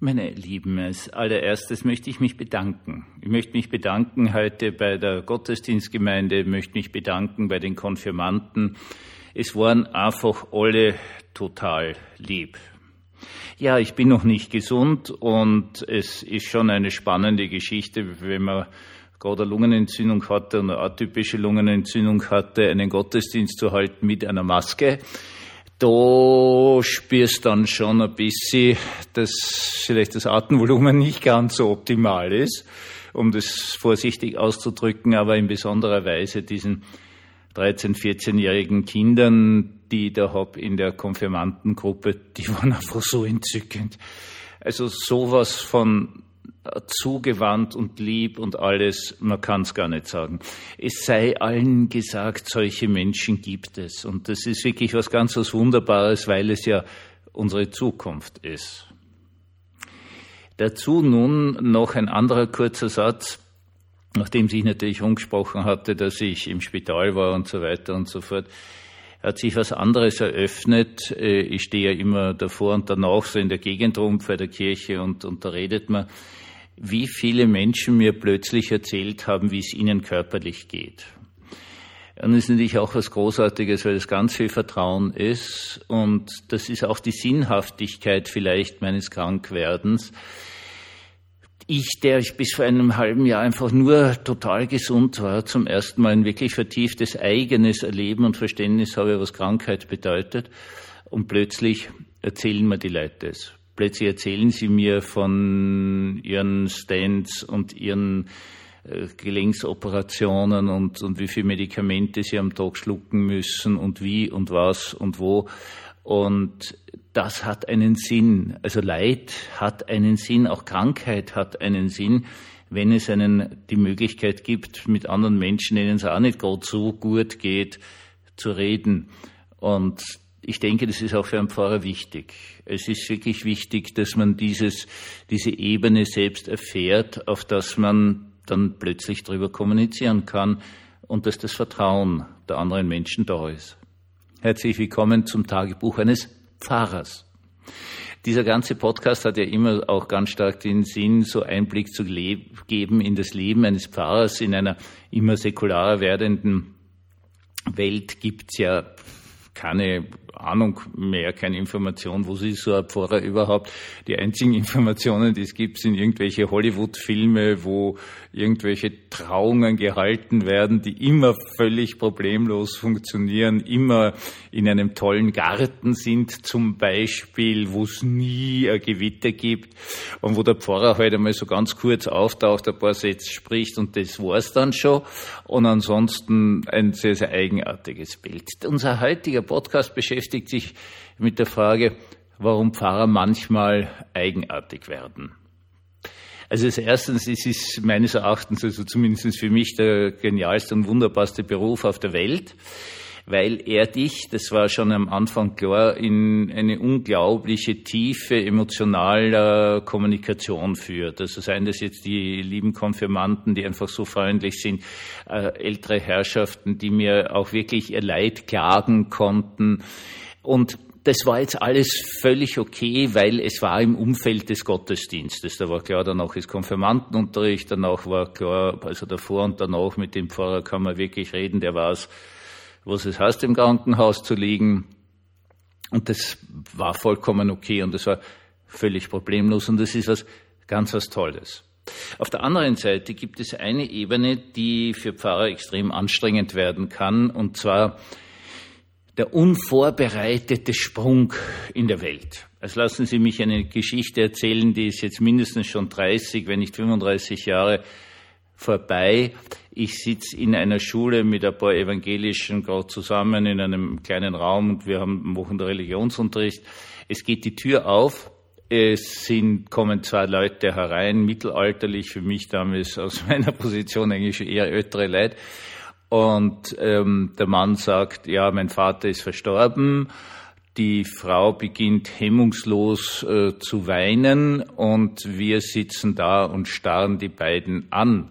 Meine Lieben, als allererstes möchte ich mich bedanken. Ich möchte mich bedanken heute bei der Gottesdienstgemeinde, möchte mich bedanken bei den Konfirmanten. Es waren einfach alle total lieb. Ja, ich bin noch nicht gesund und es ist schon eine spannende Geschichte, wenn man gerade eine Lungenentzündung hatte und eine atypische Lungenentzündung hatte, einen Gottesdienst zu halten mit einer Maske da spürst dann schon ein bisschen, dass vielleicht das Atemvolumen nicht ganz so optimal ist, um das vorsichtig auszudrücken, aber in besonderer Weise diesen 13-, 14-jährigen Kindern, die ich da hab in der Konfirmandengruppe, die waren einfach so entzückend. Also sowas von zugewandt und lieb und alles, man kann es gar nicht sagen. Es sei allen gesagt, solche Menschen gibt es. Und das ist wirklich was ganz was Wunderbares, weil es ja unsere Zukunft ist. Dazu nun noch ein anderer kurzer Satz, nachdem sich natürlich umgesprochen hatte, dass ich im Spital war und so weiter und so fort hat sich was anderes eröffnet. Äh, ich stehe ja immer davor und danach so in der Gegend rum vor der Kirche und, und da redet man wie viele Menschen mir plötzlich erzählt haben, wie es ihnen körperlich geht. Und das ist natürlich auch was Großartiges, weil es ganz viel Vertrauen ist. Und das ist auch die Sinnhaftigkeit vielleicht meines Krankwerdens. Ich, der ich bis vor einem halben Jahr einfach nur total gesund war, zum ersten Mal ein wirklich vertieftes eigenes Erleben und Verständnis habe, was Krankheit bedeutet. Und plötzlich erzählen mir die Leute das. Plötzlich erzählen sie mir von ihren Stents und ihren äh, Gelenksoperationen und, und wie viele Medikamente sie am Tag schlucken müssen und wie und was und wo. Und das hat einen Sinn. Also Leid hat einen Sinn, auch Krankheit hat einen Sinn, wenn es einen die Möglichkeit gibt, mit anderen Menschen, denen es auch nicht gerade so gut geht, zu reden. Und ich denke, das ist auch für einen Pfarrer wichtig. Es ist wirklich wichtig, dass man dieses, diese Ebene selbst erfährt, auf das man dann plötzlich darüber kommunizieren kann und dass das Vertrauen der anderen Menschen da ist. Herzlich willkommen zum Tagebuch eines Pfarrers. Dieser ganze Podcast hat ja immer auch ganz stark den Sinn, so Einblick zu geben in das Leben eines Pfarrers in einer immer säkularer werdenden Welt gibt's ja keine Ahnung mehr, keine Information, wo ist so ein Pfarrer überhaupt. Die einzigen Informationen, die es gibt, sind irgendwelche Hollywood-Filme, wo irgendwelche Trauungen gehalten werden, die immer völlig problemlos funktionieren, immer in einem tollen Garten sind zum Beispiel, wo es nie ein Gewitter gibt und wo der Pfarrer heute halt einmal so ganz kurz auftaucht, ein paar Sätze spricht und das war's dann schon. Und ansonsten ein sehr, sehr eigenartiges Bild. Unser heutiger Podcast beschäftigt sich mit der Frage, warum Pfarrer manchmal eigenartig werden. Also als erstens, es ist meines Erachtens, also zumindest für mich, der genialste und wunderbarste Beruf auf der Welt, weil er dich, das war schon am Anfang klar, in eine unglaubliche Tiefe emotionaler Kommunikation führt. Also seien das jetzt die lieben Konfirmanten, die einfach so freundlich sind, äh, ältere Herrschaften, die mir auch wirklich ihr Leid klagen konnten. Und das war jetzt alles völlig okay, weil es war im Umfeld des Gottesdienstes. Da war klar, danach ist Konfirmandenunterricht, danach war klar, also davor und danach mit dem Pfarrer kann man wirklich reden, der weiß, was es heißt, im Krankenhaus zu liegen. Und das war vollkommen okay und das war völlig problemlos und das ist was ganz was Tolles. Auf der anderen Seite gibt es eine Ebene, die für Pfarrer extrem anstrengend werden kann, und zwar der unvorbereitete Sprung in der Welt. Also lassen Sie mich eine Geschichte erzählen, die ist jetzt mindestens schon 30, wenn nicht 35 Jahre vorbei. Ich sitze in einer Schule mit ein paar Evangelischen gerade zusammen in einem kleinen Raum und wir haben der Religionsunterricht. Es geht die Tür auf. Es sind, kommen zwei Leute herein, mittelalterlich, für mich damals aus meiner Position eigentlich eher ältere Leute. Und ähm, der Mann sagt, ja, mein Vater ist verstorben. Die Frau beginnt hemmungslos äh, zu weinen und wir sitzen da und starren die beiden an.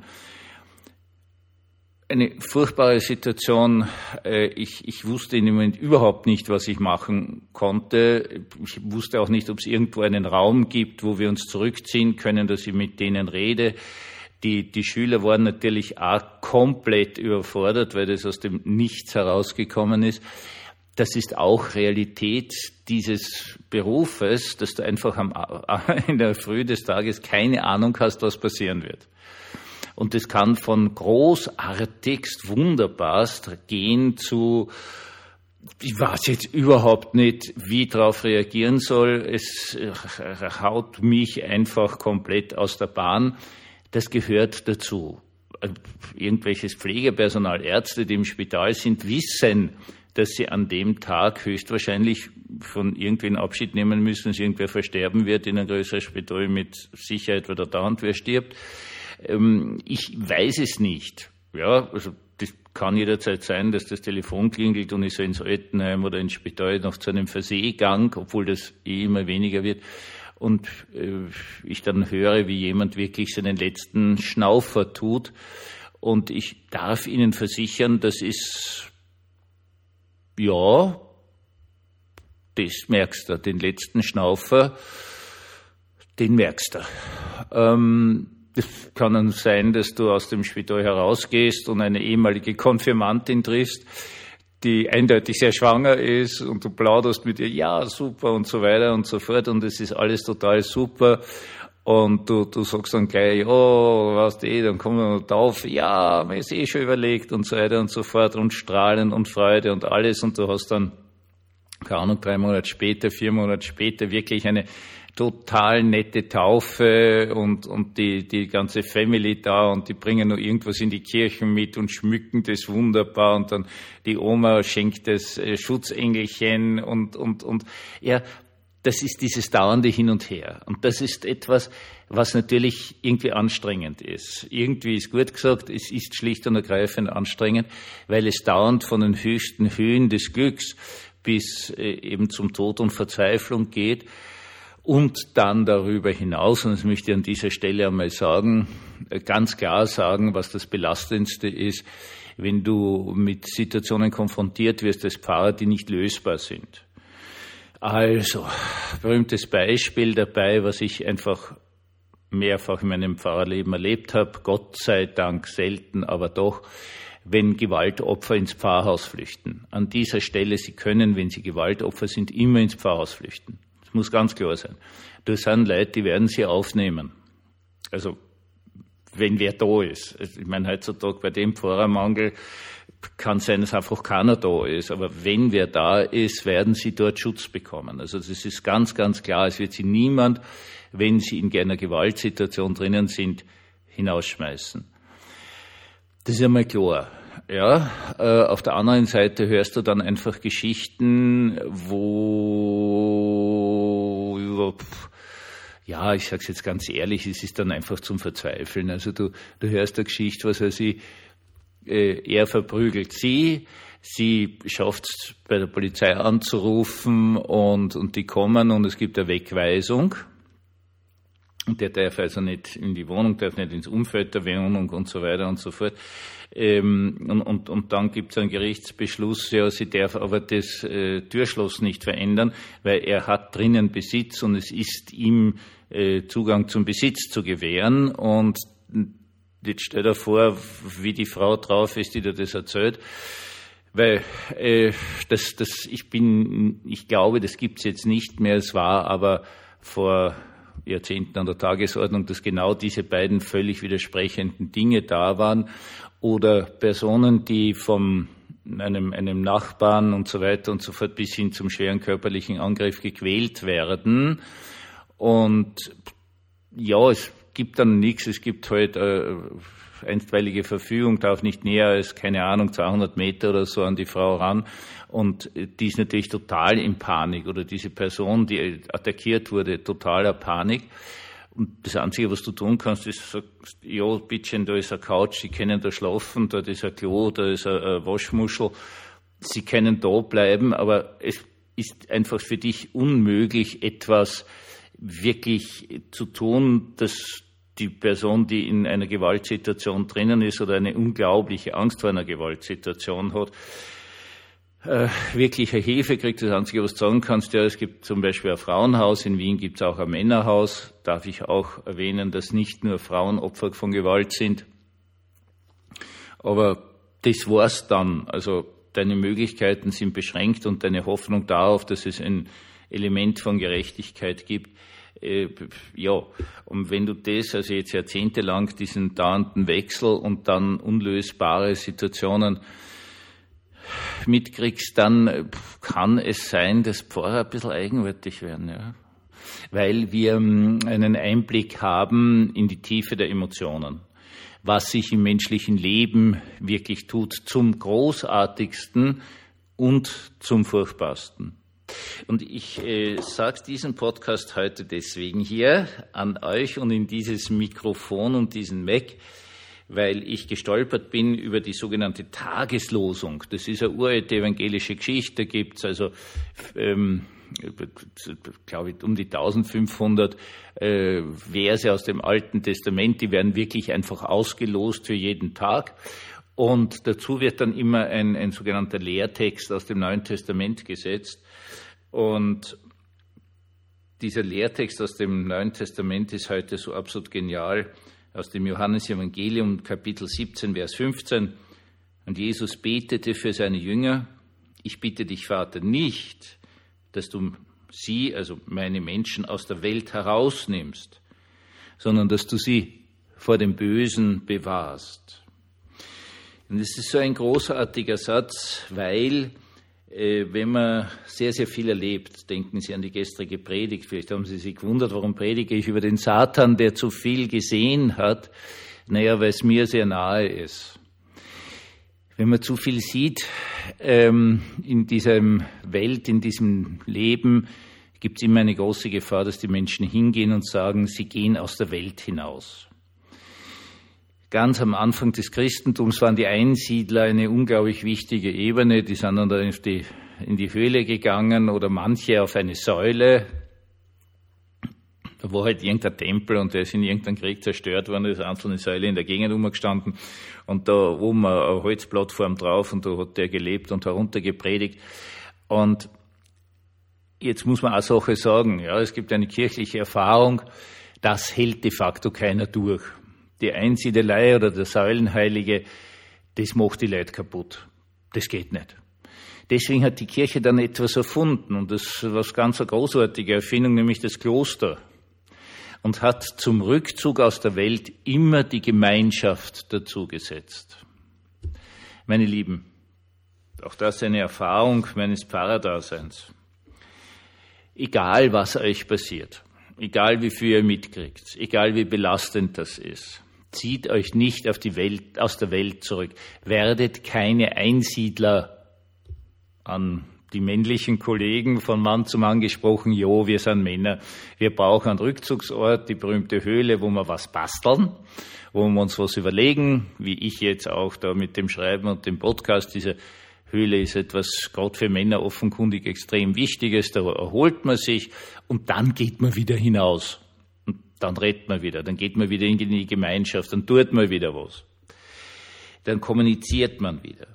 eine furchtbare Situation. Äh, ich, ich wusste im Moment überhaupt nicht, was ich machen konnte. Ich wusste auch nicht, ob es irgendwo einen Raum gibt, wo wir uns zurückziehen können, dass ich mit denen rede. Die, die Schüler waren natürlich auch komplett überfordert, weil das aus dem Nichts herausgekommen ist. Das ist auch Realität dieses Berufes, dass du einfach am, in der Früh des Tages keine Ahnung hast, was passieren wird. Und das kann von großartigst, wunderbarst gehen zu, ich weiß jetzt überhaupt nicht, wie darauf reagieren soll. Es haut mich einfach komplett aus der Bahn. Das gehört dazu. Irgendwelches Pflegepersonal, Ärzte, die im Spital sind, wissen, dass sie an dem Tag höchstwahrscheinlich von irgendwen Abschied nehmen müssen, dass irgendwer versterben wird in ein größeres Spital mit Sicherheit, weil da dauernd wer stirbt. Ähm, ich weiß es nicht. Ja, also das kann jederzeit sein, dass das Telefon klingelt und ich so ins Altenheim oder ins Spital noch zu einem Verseegang, obwohl das eh immer weniger wird, und äh, ich dann höre, wie jemand wirklich seinen letzten Schnaufer tut. Und ich darf Ihnen versichern, das ist, ja, das merkst du, den letzten Schnaufer, den merkst du. Ähm, es kann dann sein, dass du aus dem Spital herausgehst und eine ehemalige Konfirmantin triffst, die eindeutig sehr schwanger ist und du plauderst mit ihr, ja, super und so weiter und so fort und es ist alles total super und du, du sagst dann gleich, oh, was eh, dann kommen wir drauf, ja, mir ist eh schon überlegt und so weiter und so fort und Strahlen und Freude und alles. Und du hast dann, keine Ahnung, drei Monate später, vier Monate später wirklich eine total nette Taufe und, und die, die ganze Family da und die bringen nur irgendwas in die Kirchen mit und schmücken das wunderbar und dann die Oma schenkt das äh, Schutzengelchen und, und, und, ja, das ist dieses dauernde Hin und Her. Und das ist etwas, was natürlich irgendwie anstrengend ist. Irgendwie ist gut gesagt, es ist schlicht und ergreifend anstrengend, weil es dauernd von den höchsten Höhen des Glücks bis äh, eben zum Tod und Verzweiflung geht und dann darüber hinaus, und das möchte ich an dieser Stelle einmal sagen, ganz klar sagen, was das Belastendste ist, wenn du mit Situationen konfrontiert wirst als Pfarrer, die nicht lösbar sind. Also, berühmtes Beispiel dabei, was ich einfach mehrfach in meinem Pfarrerleben erlebt habe, Gott sei Dank selten, aber doch, wenn Gewaltopfer ins Pfarrhaus flüchten. An dieser Stelle, sie können, wenn sie Gewaltopfer sind, immer ins Pfarrhaus flüchten. Das muss ganz klar sein. Das sind Leute, die werden sie aufnehmen. Also, wenn wer da ist. Ich meine, heutzutage bei dem Pfarrermangel kann sein, dass einfach keiner da ist. Aber wenn wer da ist, werden sie dort Schutz bekommen. Also das ist ganz, ganz klar. Es wird sie niemand, wenn sie in einer Gewaltsituation drinnen sind, hinausschmeißen. Das ist einmal klar. Ja, äh, auf der anderen Seite hörst du dann einfach Geschichten, wo über, ja, ich sag's jetzt ganz ehrlich, es ist dann einfach zum Verzweifeln. Also du, du hörst eine Geschichte, was weiß ich, äh, er verprügelt sie, sie schafft es bei der Polizei anzurufen und, und die kommen und es gibt eine Wegweisung. Und der darf also nicht in die Wohnung, darf nicht ins Umfeld der Wohnung und so weiter und so fort. Ähm, und, und, und dann gibt es einen Gerichtsbeschluss, ja, sie darf aber das äh, Türschloss nicht verändern, weil er hat drinnen Besitz und es ist ihm Zugang zum Besitz zu gewähren. Und jetzt stell dir vor, wie die Frau drauf ist, die dir das erzählt. Weil äh, das, das, ich bin, ich glaube, das gibt's jetzt nicht mehr. Es war aber vor Jahrzehnten an der Tagesordnung, dass genau diese beiden völlig widersprechenden Dinge da waren oder Personen, die vom einem, einem Nachbarn und so weiter und so fort bis hin zum schweren körperlichen Angriff gequält werden. Und ja, es gibt dann nichts, es gibt halt äh, einstweilige Verfügung, darf nicht näher als, keine Ahnung, 200 Meter oder so an die Frau ran. Und die ist natürlich total in Panik oder diese Person, die attackiert wurde, totaler Panik. Und das Einzige, was du tun kannst, ist, sagst, ja, bitte, da ist eine Couch, Sie können da schlafen, da ist ein Klo, da ist eine Waschmuschel. Sie können da bleiben, aber es ist einfach für dich unmöglich, etwas wirklich zu tun, dass die Person, die in einer Gewaltsituation drinnen ist oder eine unglaubliche Angst vor einer Gewaltsituation hat, äh, wirkliche Hilfe kriegt. Das Einzige, was du sagen kannst, ja, es gibt zum Beispiel ein Frauenhaus, in Wien gibt es auch ein Männerhaus. Darf ich auch erwähnen, dass nicht nur Frauen Opfer von Gewalt sind. Aber das war's dann. Also deine Möglichkeiten sind beschränkt und deine Hoffnung darauf, dass es ein Element von Gerechtigkeit gibt. Äh, ja, und wenn du das, also jetzt jahrzehntelang diesen dauernden Wechsel und dann unlösbare Situationen mitkriegst, dann kann es sein, dass Pfarrer ein bisschen eigenwürdig werden, ja. Weil wir ähm, einen Einblick haben in die Tiefe der Emotionen. Was sich im menschlichen Leben wirklich tut, zum Großartigsten und zum Furchtbarsten. Und ich äh, sage diesen Podcast heute deswegen hier an euch und in dieses Mikrofon und diesen Mac, weil ich gestolpert bin über die sogenannte Tageslosung. Das ist eine uralte evangelische Geschichte, gibt's also ähm, glaube ich, um die 1500 äh, Verse aus dem Alten Testament, die werden wirklich einfach ausgelost für jeden Tag. Und dazu wird dann immer ein, ein sogenannter Lehrtext aus dem Neuen Testament gesetzt. Und dieser Lehrtext aus dem Neuen Testament ist heute so absolut genial aus dem Johannesevangelium Kapitel 17, Vers 15. Und Jesus betete für seine Jünger, ich bitte dich, Vater, nicht, dass du sie, also meine Menschen, aus der Welt herausnimmst, sondern dass du sie vor dem Bösen bewahrst. Und es ist so ein großartiger Satz, weil äh, wenn man sehr, sehr viel erlebt, denken Sie an die gestrige Predigt, vielleicht haben Sie sich gewundert, warum predige ich über den Satan, der zu viel gesehen hat. Naja, weil es mir sehr nahe ist. Wenn man zu viel sieht ähm, in dieser Welt, in diesem Leben, gibt es immer eine große Gefahr, dass die Menschen hingehen und sagen, sie gehen aus der Welt hinaus. Ganz am Anfang des Christentums waren die Einsiedler eine unglaublich wichtige Ebene. Die sind dann in die, in die Höhle gegangen oder manche auf eine Säule. Da war halt irgendein Tempel und der ist in irgendeinem Krieg zerstört worden, da ist einzelne Säule in der Gegend umgestanden und da oben eine Holzplattform drauf und da hat der gelebt und heruntergepredigt. Und jetzt muss man auch Sache sagen, ja, es gibt eine kirchliche Erfahrung, das hält de facto keiner durch die Einsiedelei oder der Säulenheilige, das macht die Leute kaputt. Das geht nicht. Deswegen hat die Kirche dann etwas erfunden und das ganz eine großartige Erfindung, nämlich das Kloster. Und hat zum Rückzug aus der Welt immer die Gemeinschaft dazu gesetzt. Meine Lieben, auch das ist eine Erfahrung meines Pfarrerdaseins. Egal, was euch passiert, egal wie viel ihr mitkriegt, egal wie belastend das ist, Zieht euch nicht auf die Welt, aus der Welt zurück. Werdet keine Einsiedler an die männlichen Kollegen von Mann zu Mann gesprochen, jo, wir sind Männer. Wir brauchen einen Rückzugsort, die berühmte Höhle, wo wir was basteln, wo wir uns was überlegen, wie ich jetzt auch da mit dem Schreiben und dem Podcast. Diese Höhle ist etwas gerade für Männer offenkundig extrem Wichtiges, da erholt man sich und dann geht man wieder hinaus dann redet man wieder, dann geht man wieder in die Gemeinschaft, dann tut man wieder was. Dann kommuniziert man wieder.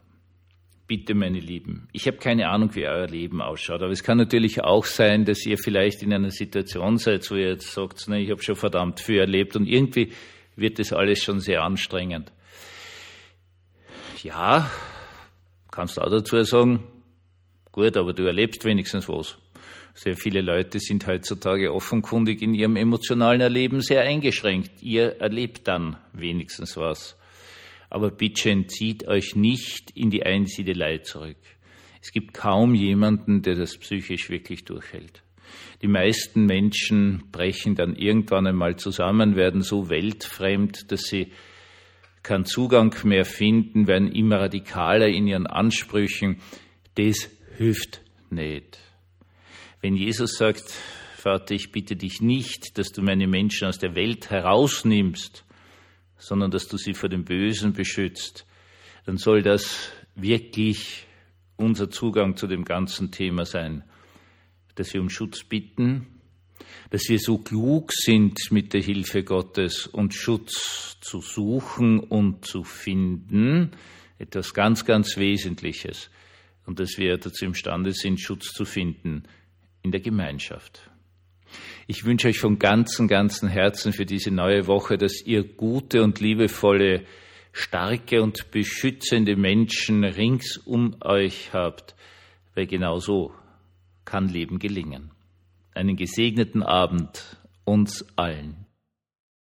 Bitte, meine Lieben, ich habe keine Ahnung, wie euer Leben ausschaut, aber es kann natürlich auch sein, dass ihr vielleicht in einer Situation seid, wo ihr jetzt sagt, na, ich habe schon verdammt viel erlebt und irgendwie wird das alles schon sehr anstrengend. Ja, kannst du auch dazu sagen, gut, aber du erlebst wenigstens was. Sehr viele Leute sind heutzutage offenkundig in ihrem emotionalen Erleben sehr eingeschränkt. Ihr erlebt dann wenigstens was. Aber bitte entzieht euch nicht in die Einsiedelei zurück. Es gibt kaum jemanden, der das psychisch wirklich durchhält. Die meisten Menschen brechen dann irgendwann einmal zusammen, werden so weltfremd, dass sie keinen Zugang mehr finden, werden immer radikaler in ihren Ansprüchen. Das hilft nicht. Wenn Jesus sagt, Vater, ich bitte dich nicht, dass du meine Menschen aus der Welt herausnimmst, sondern dass du sie vor dem Bösen beschützt, dann soll das wirklich unser Zugang zu dem ganzen Thema sein, dass wir um Schutz bitten dass wir so klug sind mit der Hilfe Gottes und Schutz zu suchen und zu finden, etwas ganz, ganz Wesentliches, und dass wir dazu imstande sind, Schutz zu finden in der Gemeinschaft. Ich wünsche euch von ganzem, ganzem Herzen für diese neue Woche, dass ihr gute und liebevolle, starke und beschützende Menschen rings um euch habt, weil genau so kann Leben gelingen. Einen gesegneten Abend uns allen.